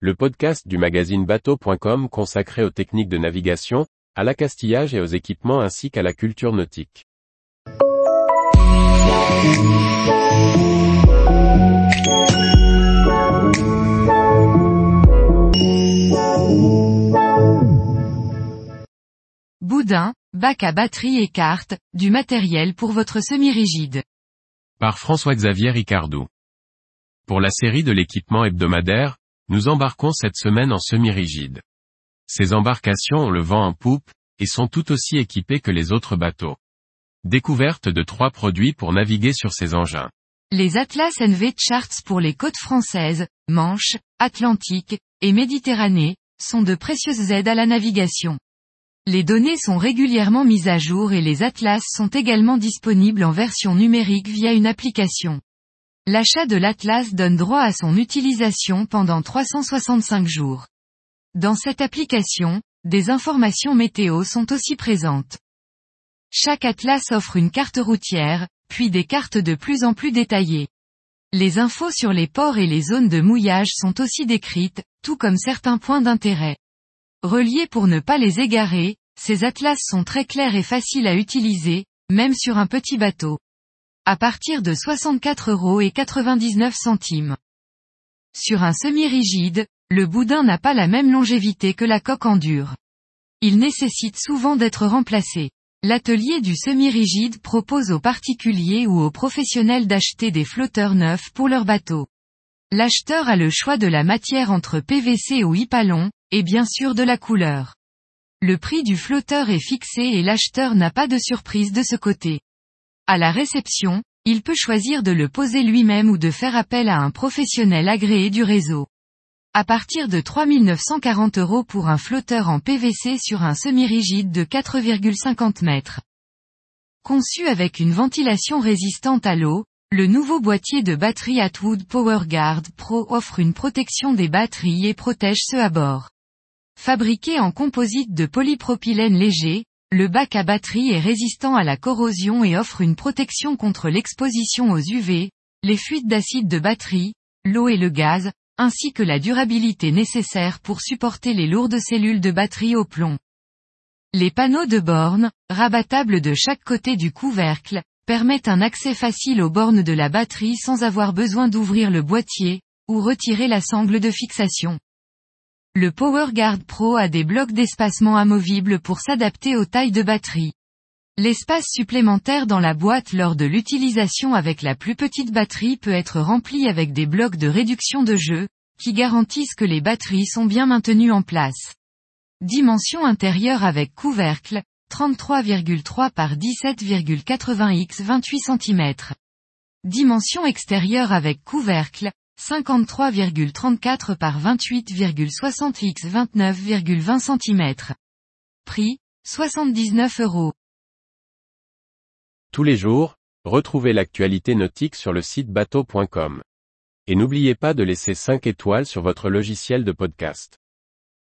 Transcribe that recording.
le podcast du magazine bateau.com consacré aux techniques de navigation, à l'accastillage et aux équipements ainsi qu'à la culture nautique. Boudin, bac à batterie et carte, du matériel pour votre semi-rigide. Par François-Xavier Ricardou. Pour la série de l'équipement hebdomadaire, nous embarquons cette semaine en semi-rigide. Ces embarcations ont le vent en poupe, et sont tout aussi équipées que les autres bateaux. Découverte de trois produits pour naviguer sur ces engins. Les Atlas NV Charts pour les côtes françaises, Manche, Atlantique, et Méditerranée, sont de précieuses aides à la navigation. Les données sont régulièrement mises à jour et les atlas sont également disponibles en version numérique via une application. L'achat de l'Atlas donne droit à son utilisation pendant 365 jours. Dans cette application, des informations météo sont aussi présentes. Chaque Atlas offre une carte routière, puis des cartes de plus en plus détaillées. Les infos sur les ports et les zones de mouillage sont aussi décrites, tout comme certains points d'intérêt. Reliés pour ne pas les égarer, ces atlas sont très clairs et faciles à utiliser, même sur un petit bateau à partir de 64 euros et 99 centimes. Sur un semi-rigide, le boudin n'a pas la même longévité que la coque en dur. Il nécessite souvent d'être remplacé. L'atelier du semi-rigide propose aux particuliers ou aux professionnels d'acheter des flotteurs neufs pour leur bateau. L'acheteur a le choix de la matière entre PVC ou Hypalon, et bien sûr de la couleur. Le prix du flotteur est fixé et l'acheteur n'a pas de surprise de ce côté. À la réception, il peut choisir de le poser lui-même ou de faire appel à un professionnel agréé du réseau. À partir de 3940 euros pour un flotteur en PVC sur un semi-rigide de 4,50 mètres. Conçu avec une ventilation résistante à l'eau, le nouveau boîtier de batterie Atwood PowerGuard Pro offre une protection des batteries et protège ceux à bord. Fabriqué en composite de polypropylène léger, le bac à batterie est résistant à la corrosion et offre une protection contre l'exposition aux UV, les fuites d'acide de batterie, l'eau et le gaz, ainsi que la durabilité nécessaire pour supporter les lourdes cellules de batterie au plomb. Les panneaux de borne, rabattables de chaque côté du couvercle, permettent un accès facile aux bornes de la batterie sans avoir besoin d'ouvrir le boîtier, ou retirer la sangle de fixation. Le PowerGuard Pro a des blocs d'espacement amovibles pour s'adapter aux tailles de batterie. L'espace supplémentaire dans la boîte lors de l'utilisation avec la plus petite batterie peut être rempli avec des blocs de réduction de jeu, qui garantissent que les batteries sont bien maintenues en place. Dimension intérieure avec couvercle, 33,3 par 17,80 x 28 cm. Dimension extérieure avec couvercle, 53,34 par 28,60 x 29,20 cm. Prix, 79 euros. Tous les jours, retrouvez l'actualité nautique sur le site bateau.com. Et n'oubliez pas de laisser 5 étoiles sur votre logiciel de podcast.